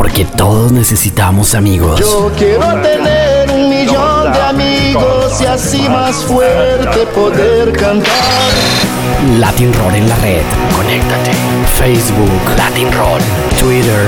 porque todos necesitamos amigos. Yo quiero tener un millón de amigos y así más fuerte poder cantar. Latin Roll en la red. Conéctate. Facebook, Latin Roll. Twitter,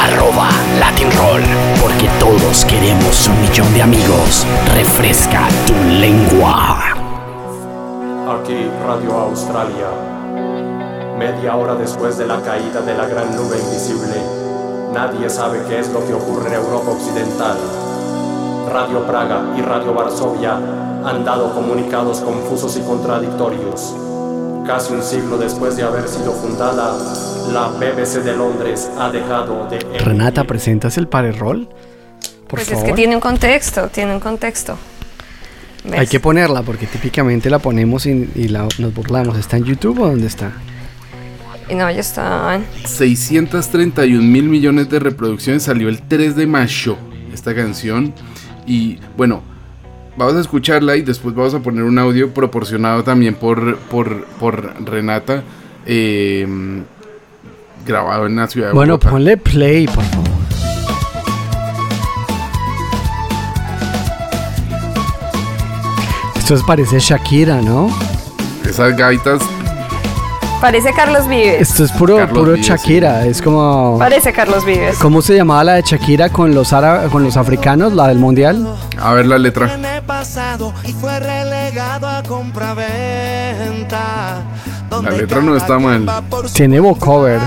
arroba Latin Roll. Porque todos queremos un millón de amigos. Refresca tu lengua. Aquí Radio Australia. Media hora después de la caída de la gran nube invisible, nadie sabe qué es lo que ocurre en Europa Occidental. Radio Praga y Radio Varsovia han dado comunicados confusos y contradictorios. Casi un siglo después de haber sido fundada, la BBC de Londres ha dejado de... Renata, ¿presentas el parerol? Por Pues favor. es que tiene un contexto, tiene un contexto. ¿Ves? Hay que ponerla porque típicamente la ponemos y, y la- nos burlamos. ¿Está en YouTube o dónde está? Y no, ya está. 631 mil millones de reproducciones salió el 3 de mayo esta canción y bueno vamos a escucharla y después vamos a poner un audio proporcionado también por por, por Renata eh, grabado en la ciudad de Bueno, Bogotá. ponle play, por favor. Esto es- parece Shakira, ¿no? esas gaitas Parece Carlos Vives. Esto es puro, Carlos puro Vives, Shakira. Es como. Parece Carlos Vives. ¿Cómo se llamaba la de Shakira con los ára- con los africanos, la del mundial? a ver la letra la letra no está mal Tiene vocover,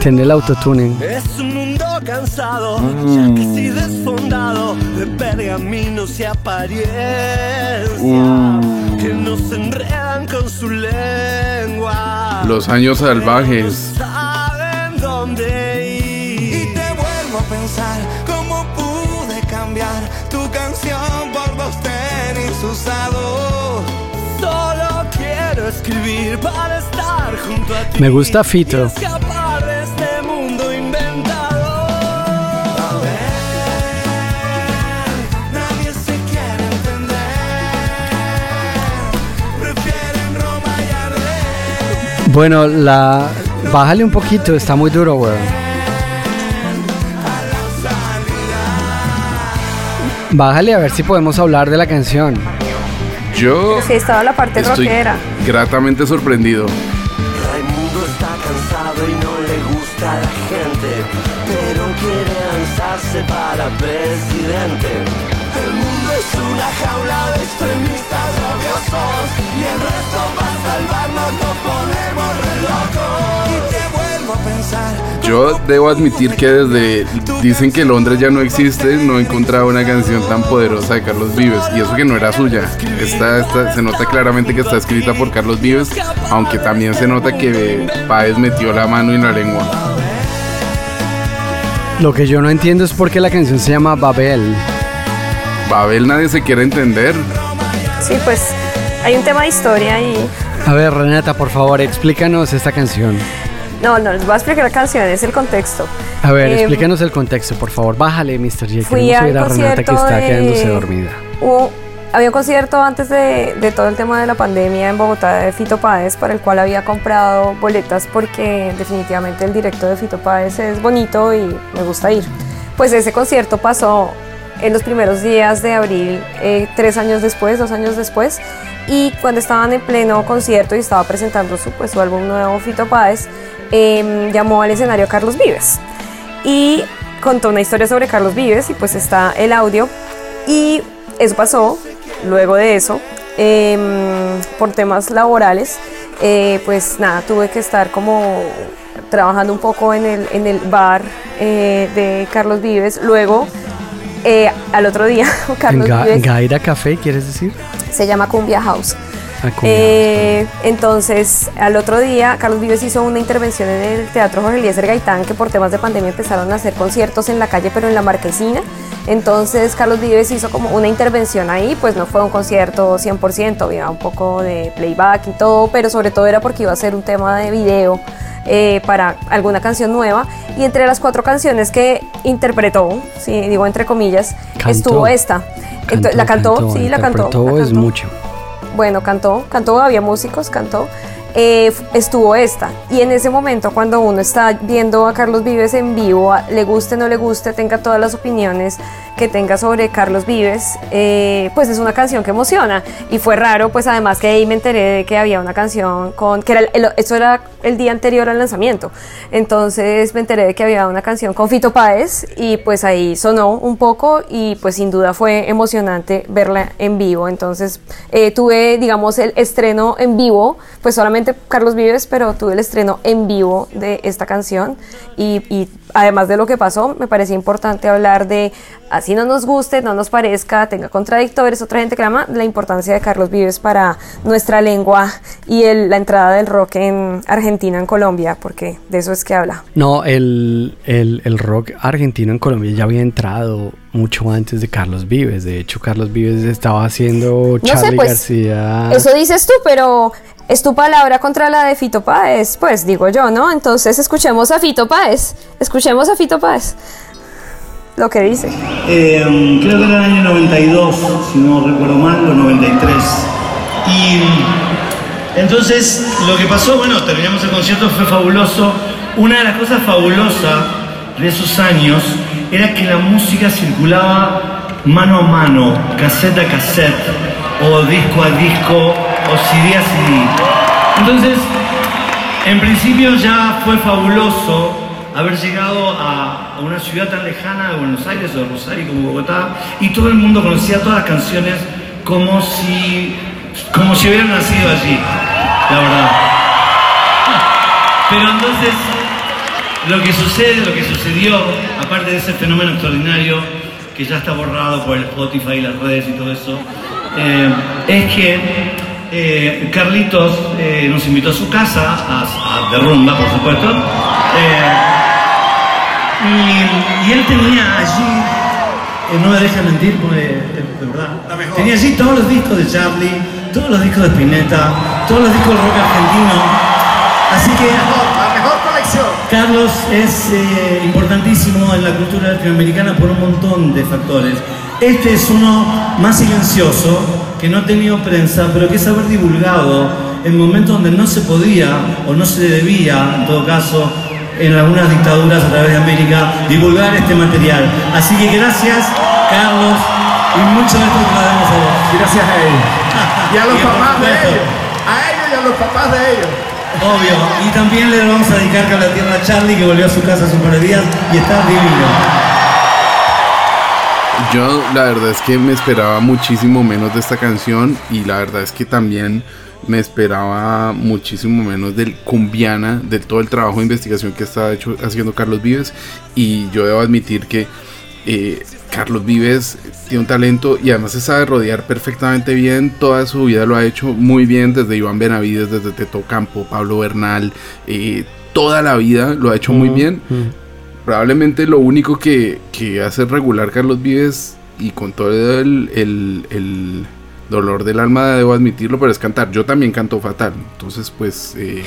tiene el autotuning. Es un mundo cansado, Mm. ya casi desfondado de pergaminos y apariencias Mm. que nos enredan con su lengua. Los años salvajes. Y te vuelvo a pensar cómo pude cambiar tu canción por dos tenis usados. Solo quiero escribir para estar junto a ti. Me gusta Fito. Bueno, la. Bájale un poquito, está muy duro, weón. Bájale a ver si podemos hablar de la canción. yo Sí, estaba la parte estoy rockera. gratamente sorprendido Raimundo está cansado y no le gusta a la gente, pero quiere lanzarse para presidente. El mundo es una jaula de extremistas y el resto va a salvarnos, nos ponemos re locos. Y te vuelvo a pensar. Yo debo admitir que desde dicen que Londres ya no existe, no he encontrado una canción tan poderosa de Carlos Vives y eso que no era suya. Esta, esta- se nota claramente que está escrita por Carlos Vives, aunque también se nota que Páez metió la mano en la lengua. Lo que yo no entiendo es por qué la canción se llama Babel. Babel nadie se quiere entender. Sí, pues hay un tema de historia ahí. A ver, Renata, por favor, explícanos esta canción. No, no, les voy a explicar la canción, es el contexto. A ver, Eh, explícanos el contexto, por favor. Bájale, Mr. J. Fui a Renata que está de- quedándose dormida. Hubo- había un concierto antes de, de todo el tema de la pandemia en Bogotá de Fito Páez, para el cual había comprado boletas porque definitivamente el directo de Fito Páez es bonito y me gusta ir. Pues ese concierto pasó en los primeros días de abril, eh, tres años después, dos años después, y cuando estaban en pleno concierto y estaba presentando su, pues, álbum nuevo Fito Páez, em, llamó al escenario Carlos Vives y contó una historia sobre Carlos Vives y pues está el audio. Y eso pasó luego de eso em, por temas laborales. Eh, pues nada tuve que estar como trabajando un poco en el, en el bar eh, de Carlos Vives. Luego eh, al otro día ¿En Carlos Ga- Vives Gaira Café, quieres decir? se llama Cumbia House. Eh, entonces, al otro día, Carlos Vives hizo una intervención en el Teatro Jorge Eliezer Gaitán, que por temas de pandemia empezaron a hacer conciertos en la calle, pero en la marquesina. Entonces, Carlos Vives hizo como una intervención ahí, pues no fue un concierto 100%, había un poco de playback y todo, pero sobre todo era porque iba a ser un tema de video eh, para alguna canción nueva. Y entre las cuatro canciones que interpretó, sí, digo entre comillas, Cantó. estuvo esta. Entonces, la cantó, sí, la cantó. la es cantó. mucho. Bueno, cantó, cantó, había músicos, cantó. Eh, estuvo esta. Y en ese momento, cuando uno está viendo a Carlos Vives en vivo, le guste, no le guste, tenga todas las opiniones que tenga sobre Carlos Vives, eh, pues es una canción que emociona. Y fue raro, pues además que ahí me enteré de que había una canción con, que era, eso era el día anterior al lanzamiento. Entonces me enteré de que había una canción con Fito Páez y pues ahí sonó un poco y pues sin duda fue emocionante verla en vivo. Entonces eh, tuve, digamos, el estreno en vivo, pues solamente Carlos Vives, pero tuve el estreno en vivo de esta canción y, y además de lo que pasó, me parecía importante hablar de, así no nos guste, no nos parezca, tenga contradictores, otra gente clama, la importancia de Carlos Vives para nuestra lengua y la entrada del rock en Argentina, en Colombia, porque de eso es que habla. No, el, el, rock argentino en Colombia ya había entrado mucho antes de Carlos Vives. De hecho, Carlos Vives estaba haciendo Charlie pues, García. Eso dices tú, pero es tu palabra contra la de Fito Páez, pues digo yo, ¿no? Entonces escuchemos a Fito Páez, escuchemos a Fito Páez, lo que dice. Eh, creo que era el año 92, si no recuerdo mal, o 93. Y entonces lo que pasó, bueno, terminamos el concierto, fue fabuloso. Una de las cosas fabulosas de esos años era que la música circulaba mano a mano, cassette a cassette, o disco a disco, o CD a. Entonces, en principio ya fue fabuloso haber llegado a, una ciudad tan lejana de Buenos Aires o Rosario como Bogotá y todo el mundo conocía todas las canciones como si, como si hubieran nacido allí, la verdad. Pero entonces, lo que sucede, lo que sucedió, aparte de ese fenómeno extraordinario que ya está borrado por el Spotify y las redes y todo eso, eh, es que eh, Carlitos eh, nos invitó a su casa, a, de rumba, por supuesto. Eh, y, él tenía allí, no me deja mentir, porque, de verdad, tenía allí todos los discos de Charlie, todos los discos de Spinetta, todos los discos de rock argentino. Así que la mejor colección. Carlos es importantísimo en la cultura latinoamericana por un montón de factores. Este es uno más silencioso, que no ha tenido prensa, pero que es haber divulgado en momentos donde no se podía o no se debía, en todo caso, en algunas dictaduras a través de América, divulgar este material. Así que gracias, Carlos, y mucho de esto que lo damos a vos. Gracias a ellos. Y a los papás de ellos. A ellos y a los papás de ellos. Obvio. Y también le vamos a dedicar a la tierra a Charlie, que volvió a su casa hace un par de días y está divino. Yo la verdad es que me esperaba muchísimo menos de esta canción y la verdad es que también me esperaba muchísimo menos del Cumbiana, de todo el trabajo de investigación que está hecho, haciendo Carlos Vives. Y yo debo admitir que eh, Carlos Vives tiene un talento y además se sabe rodear perfectamente bien, toda su vida lo ha hecho muy bien desde Iván Benavides, desde Teto Campo, Pablo Bernal, eh, toda la vida lo ha hecho muy bien probablemente lo único que, hace regular Carlos Vives y con todo el, dolor del alma debo admitirlo, pero es cantar. Yo también canto fatal. Entonces, pues, eh,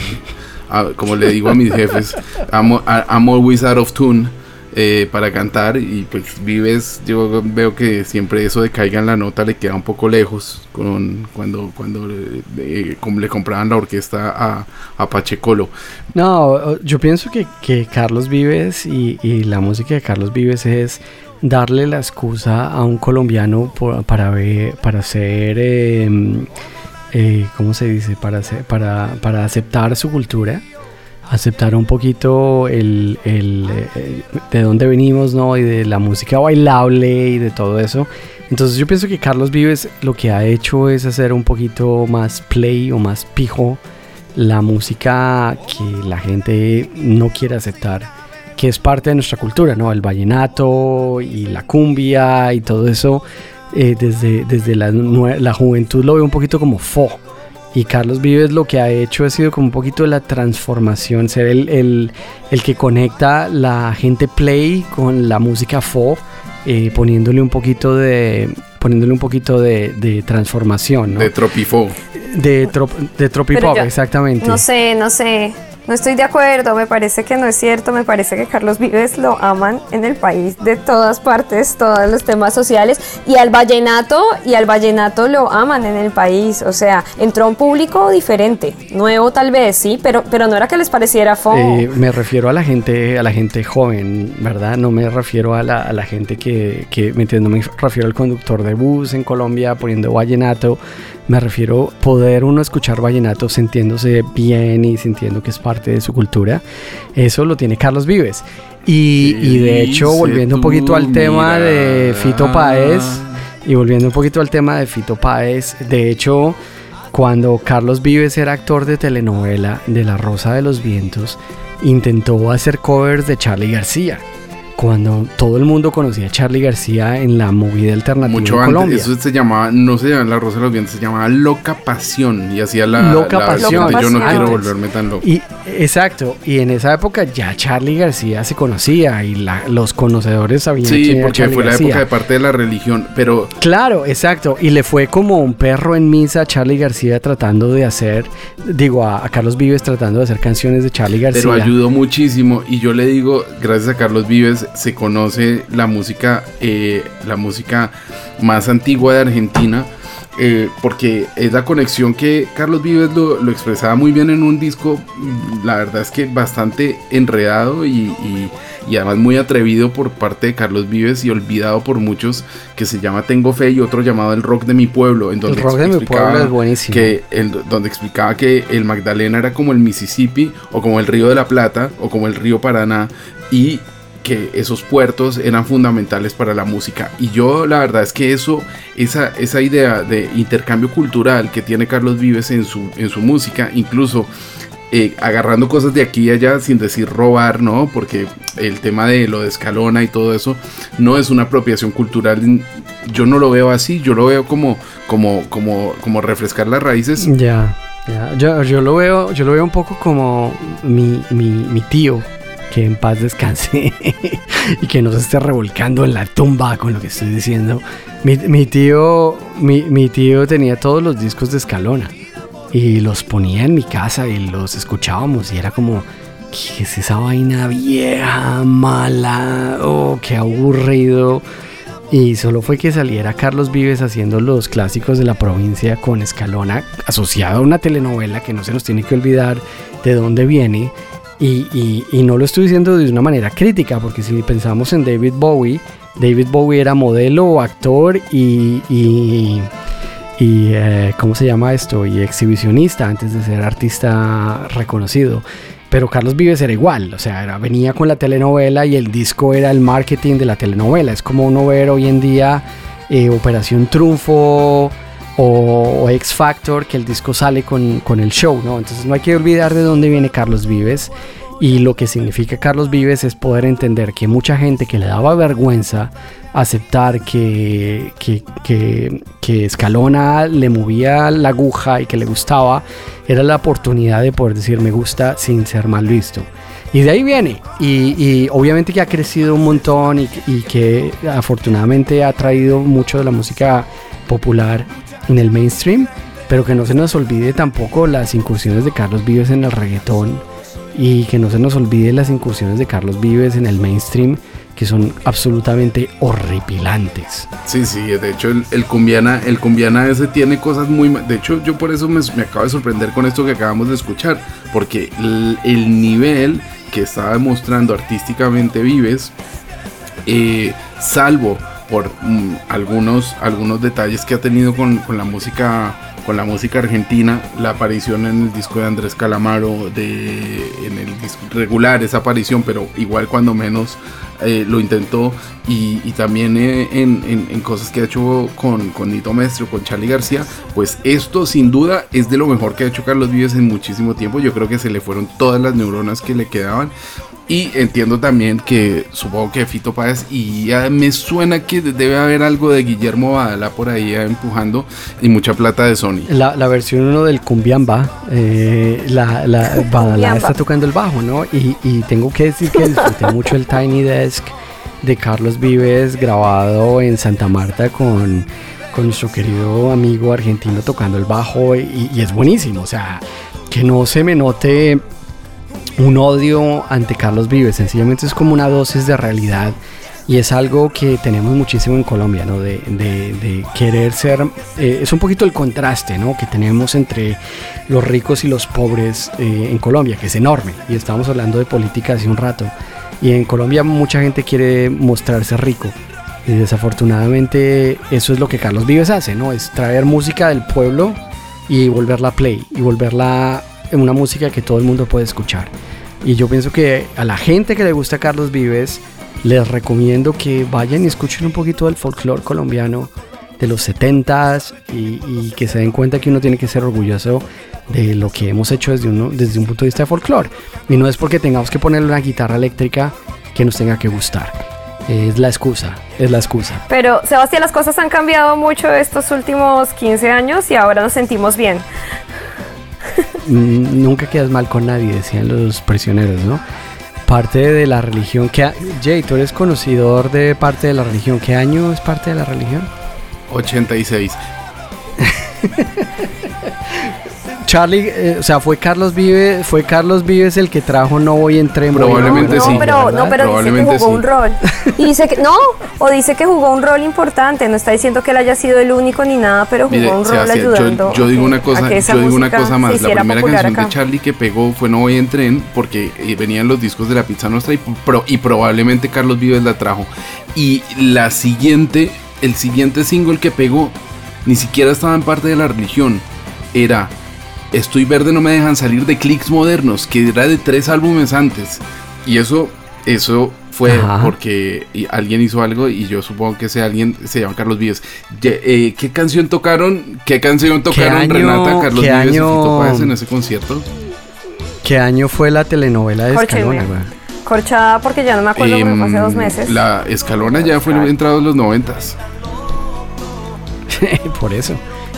como le digo a mis jefes, I'm, I'm always out of tune. Eh, para cantar y pues Vives yo veo que siempre eso de caiga en la nota le queda un poco lejos con cuando cuando le, compraban la orquesta a, a, Pachecolo no yo pienso que, que Carlos Vives y, y, la música de Carlos Vives es darle la excusa a un colombiano para ver para hacer em, eh, ¿cómo se dice? Para, para, para aceptar su cultura aceptar un poquito el, el, eh, de dónde venimos, ¿no? Y de la música bailable y de todo eso. Entonces yo pienso que Carlos Vives lo que ha hecho es hacer un poquito más play o más pijo la música que la gente no quiere aceptar, que es parte de nuestra cultura, ¿no? El vallenato y la cumbia y todo eso, eh, desde, desde la, la juventud lo veo un poquito como fo y Carlos Vives lo que ha hecho ha sido como un poquito la transformación, ser el, el, el que conecta la gente play con la música folk, eh, poniéndole un poquito de poniéndole un poquito de, de transformación, ¿no? De tropifo. De, trop, de tropipop, exactamente. No sé, no sé. No estoy de acuerdo, me parece que no es cierto, me parece que Carlos Vives lo aman en el país de todas partes, todos los temas sociales y al vallenato y al vallenato lo aman en el país, o sea, entró un público diferente, nuevo tal vez, sí, pero pero no era que les pareciera fo. Eh, me refiero a la gente, a la gente joven, ¿verdad? No me refiero a la, a la gente que, que, me entiendo, me refiero al conductor de bus en Colombia poniendo vallenato. Me refiero poder uno escuchar vallenato sintiéndose bien y sintiendo que es parte de su cultura. Eso lo tiene Carlos Vives. Y, y de hecho, volviendo un poquito al tema de Fito Páez, mirada. y volviendo un poquito al tema de Fito Páez, de hecho, cuando Carlos Vives era actor de telenovela de La Rosa de los Vientos, intentó hacer covers de Charlie García. Cuando todo el mundo conocía a Charlie García en la movida alternativa Mucho en antes, Colombia. eso se llamaba, no se llamaba La Rosa de los Vientos, se llamaba Loca Pasión y hacía la, Loca la Pasión. de Yo no quiero volverme tan loco. Y exacto, y en esa época ya Charlie García se conocía y la- los conocedores sabían Sí, quién era porque Charlie fue la García. época de parte de la religión, pero Claro, exacto. Y le fue como un perro en misa a Charlie García tratando de hacer, digo, a, a Carlos Vives tratando de hacer canciones de Charlie García. pero ayudó muchísimo y yo le digo, gracias a Carlos Vives se conoce la música, eh, la música más antigua de Argentina. eh, porque es la conexión que Carlos Vives lo, lo expresaba muy bien en un disco, mm, la verdad es que bastante enredado y, y- y además muy atrevido por parte de Carlos Vives y olvidado por muchos, que se llama Tengo Fe y otro llamado El Rock de mi Pueblo, en donde El rock de mi explicaba pueblo es buenísimo. que el- donde explicaba que el Magdalena era como el Mississippi o como el río de la Plata o como el río Paraná y que esos puertos eran fundamentales para la música y yo la verdad es que eso esa, esa idea de intercambio cultural que tiene Carlos Vives en su, en su música incluso eh, agarrando cosas de aquí y allá sin decir robar, ¿no? Porque el tema de lo de Escalona y todo eso no es una apropiación cultural. Yo no lo veo así, yo lo veo como, como, como, como refrescar las raíces. Ya, ya. Yo, yo lo veo, yo lo veo un poco como mi, mi, mi tío, que en paz descanse y que no se esté revolcando en la tumba con lo que estoy diciendo. Mi, mi tío, mi, tío tenía todos los discos de Escalona y los ponía en mi casa y los escuchábamos y era como, ¿qué es esa vaina vieja, mala? Oh, qué aburrido. Y solo fue que saliera Carlos Vives haciendo los clásicos de la provincia con Escalona, asociado a una telenovela que no se nos tiene que olvidar de dónde viene. Y, y- no lo estoy diciendo de una manera crítica, porque si pensamos en David Bowie, David Bowie era modelo, actor y, y, eh, ¿cómo se llama esto? Y exhibicionista antes de ser artista reconocido. Pero Carlos Vives era igual, o sea, venía con la telenovela y el disco era el marketing de la telenovela. Es como uno ver hoy en día eh, Operación Triunfo o, o X Factor, que el disco sale con, con el show, ¿no? Entonces no hay que olvidar de dónde viene Carlos Vives. Y lo que significa Carlos Vives es poder entender que mucha gente que le daba vergüenza aceptar que, que, que, que Escalona le movía la aguja y que le gustaba, era la oportunidad de poder decir me gusta sin ser mal visto. Y de ahí viene. Y, y obviamente que ha crecido un montón y, y que afortunadamente ha traído mucho de la música popular en el mainstream. Pero que no se nos olvide tampoco las incursiones de Carlos Vives en el reggaetón. Y que no se nos olvide las incursiones de Carlos Vives en el mainstream. Que son absolutamente horripilantes. Sí, sí, de hecho el, el cumbiana, el cumbiana ese tiene cosas muy... De hecho yo por eso me, me acabo de sorprender con esto que acabamos de escuchar, porque el, el nivel que estaba demostrando artísticamente Vives, eh, salvo por mm, algunos, algunos detalles que ha tenido con, con la música con la música argentina, la aparición en el disco de Andrés Calamaro, de, en el disco regular esa aparición, pero igual cuando menos eh, lo intentó. Y, y también eh, en, en- en cosas que ha hecho con, con Nito Mestre, con Charlie García, pues esto sin duda es de lo mejor que ha hecho Carlos Vives en muchísimo tiempo, yo creo que se le fueron todas las neuronas que le quedaban y entiendo también que supongo que Fito Páez y ya me suena que debe haber algo de Guillermo Badalá por ahí empujando y mucha plata de Sony. La, la versión 1 del Cumbiamba, eh, la, la Badalá está tocando el bajo, ¿no? Y, y tengo que decir que disfruté mucho el Tiny Desk de Carlos Vives grabado en Santa Marta con, con nuestro querido amigo argentino tocando el bajo y, y es buenísimo, o sea, que no se me note un odio ante Carlos Vives, sencillamente es como una dosis de realidad y es algo que tenemos muchísimo en Colombia, ¿no? De, querer ser, eh, es un poquito el contraste, ¿no? Que tenemos entre los ricos y los pobres eh, en Colombia, que es enorme, y estamos hablando de política hace un rato, y en Colombia mucha gente quiere mostrarse rico. Y desafortunadamente eso es lo que Carlos Vives hace, ¿no? Es traer música del pueblo y volverla play y volverla una música que todo el mundo puede escuchar. Y yo pienso que a la gente que le gusta Carlos Vives les recomiendo que vayan y escuchen un poquito del folclore colombiano de los 70s y, que se den cuenta que uno tiene que ser orgulloso de lo que hemos hecho desde, uno, desde un punto de vista de folclore. Y no es porque tengamos que ponerle una guitarra eléctrica que nos tenga que gustar. Es la excusa, es la excusa. Pero, Sebastián, las cosas han cambiado mucho estos últimos 15 años y ahora nos sentimos bien. Mm, Nunca quedas mal con nadie, decían los prisioneros, ¿no? Parte de la religión que... ha- Jay, tú eres conocedor de parte de la religión. ¿Qué año es parte de la religión? 86. Charlie, eh, o sea, fue Carlos Vives, fue Carlos Vives el que trajo No voy en tren. Probablemente no, sí. pero, no, pero dice que Probablemente jugó sí. un rol. Y dice que, no, o dice que jugó un rol importante. No está diciendo que él haya sido el único ni nada, pero jugó Mire, un rol Sebastián, ayudando. yo, yo digo una cosa, yo digo una más. La primera canción acá. de Charlie que pegó fue No voy en tren porque eh, venían los discos de la Pizza y, pro- y probablemente Carlos Vives la trajo. Y la siguiente, el siguiente single que pegó ni siquiera estaba en parte de la religión. Era Estoy verde no me dejan salir de clics modernos, que era de tres álbumes antes. Y eso, eso fue Ajá. porque alguien hizo algo y yo supongo que ese alguien se llama Carlos Vives. Eh, ¿Qué canción tocaron? ¿Qué canción tocaron año- Renata, Carlos Vives y año- Fito Páez en ese concierto? ¿Qué año fue la telenovela de. Escalona? Corchada porque ya no me acuerdo, pero fue hace dos Em, meses. La Escalona ya fue Claro. entrado en los noventas. Por eso.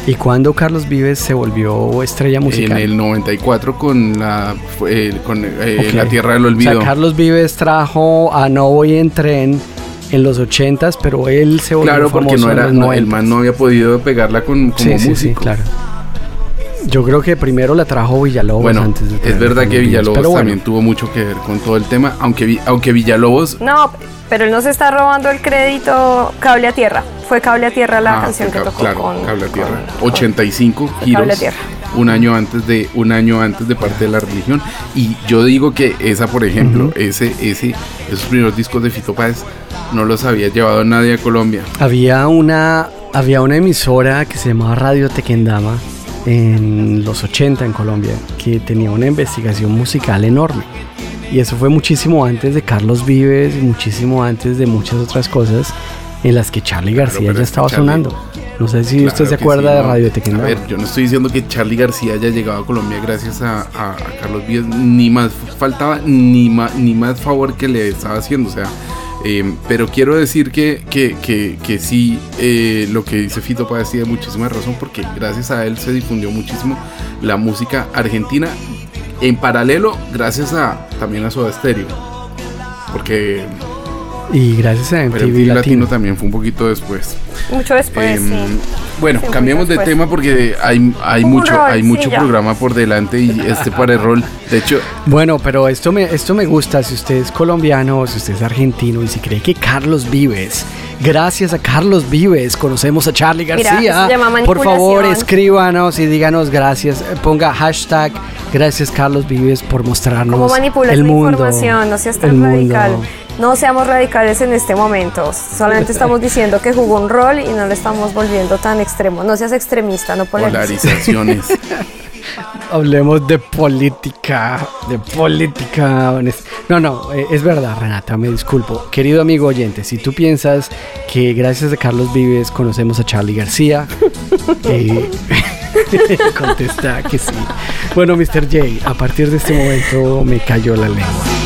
¿Y cuándo Carlos Vives se volvió estrella musical? En el 94 con la eh, con eh. La Tierra del O Olvido. sea, Carlos Vives trajo a No voy en tren en los 80s, pero él se volvió claro, porque famoso no era no, el 90s. man no había podido pegarla con, como sí, sí, músico. sí, claro. Yo creo que primero la trajo Villalobos Bueno, antes de es verdad que Villalobos pero bueno. también tuvo mucho que ver con todo el tema, aunque aunque Villalobos No, pero él nos está robando el crédito Cable a Tierra. Fue Cable a Tierra la Ah, canción que tocó claro, con, Cable a Tierra. con- 85 Cable a giros. Tierra. Un año antes de un año antes de parte de la religión y yo digo que esa por ejemplo, ese ese esos primeros discos de Fito Páez no los había llevado nadie a Colombia. Había una, había una emisora que se llamaba Radio Tequendama en los 80 en Colombia que tenía una investigación musical enorme. Y eso fue muchísimo antes de Carlos Vives muchísimo antes de muchas otras cosas en las que Charlie García pero ya estaba Charlie- sonando. No sé si Claro usted se acuerda sí, de. Radio A Tequendama. ver, yo no estoy diciendo que Charlie García haya llegado a Colombia gracias a, a- a Carlos Vives, ni más faltaba, ni más, ni más favor que le estaba haciendo, o sea, eh, pero quiero decir que, que, que, que sí, eh, lo que dice Fito Páez tiene muchísima razón, porque gracias a él se difundió muchísimo la música argentina, en paralelo, gracias a también a Soda Stereo, porque Y gracias a pero MTV MTV Latino Latino. también fue un poquito después. Mucho después, Em, sí. Bueno, Sí, cambiemos de tema porque hay, hay Un mucho, rol, hay sí, mucho ya. programa por delante y este para el rol. De hecho, Bueno, pero esto me, esto me gusta. Si usted es colombiano si usted es argentino y si cree que Carlos Vives, gracias a Carlos Vives, conocemos a Charlie García. eso se llama Por favor, escríbanos y díganos gracias. Ponga hashtag gracias Carlos Vives por mostrarnos ¿Cómo manipulas el mundo. información? No seas el tan mundo. No seamos radicales en este momento. Solamente estamos diciendo que jugó un rol y no le estamos volviendo tan extremo. No seas extremista, no polarices. polarizaciones. Hablemos de política, de política. No, no, eh, es verdad, Renata, me disculpo. Querido amigo oyente, si tú piensas que gracias a Carlos Vives conocemos a Charlie García, eh, contesta que sí. Bueno, Mr. J, a partir de este momento me cayó la lengua.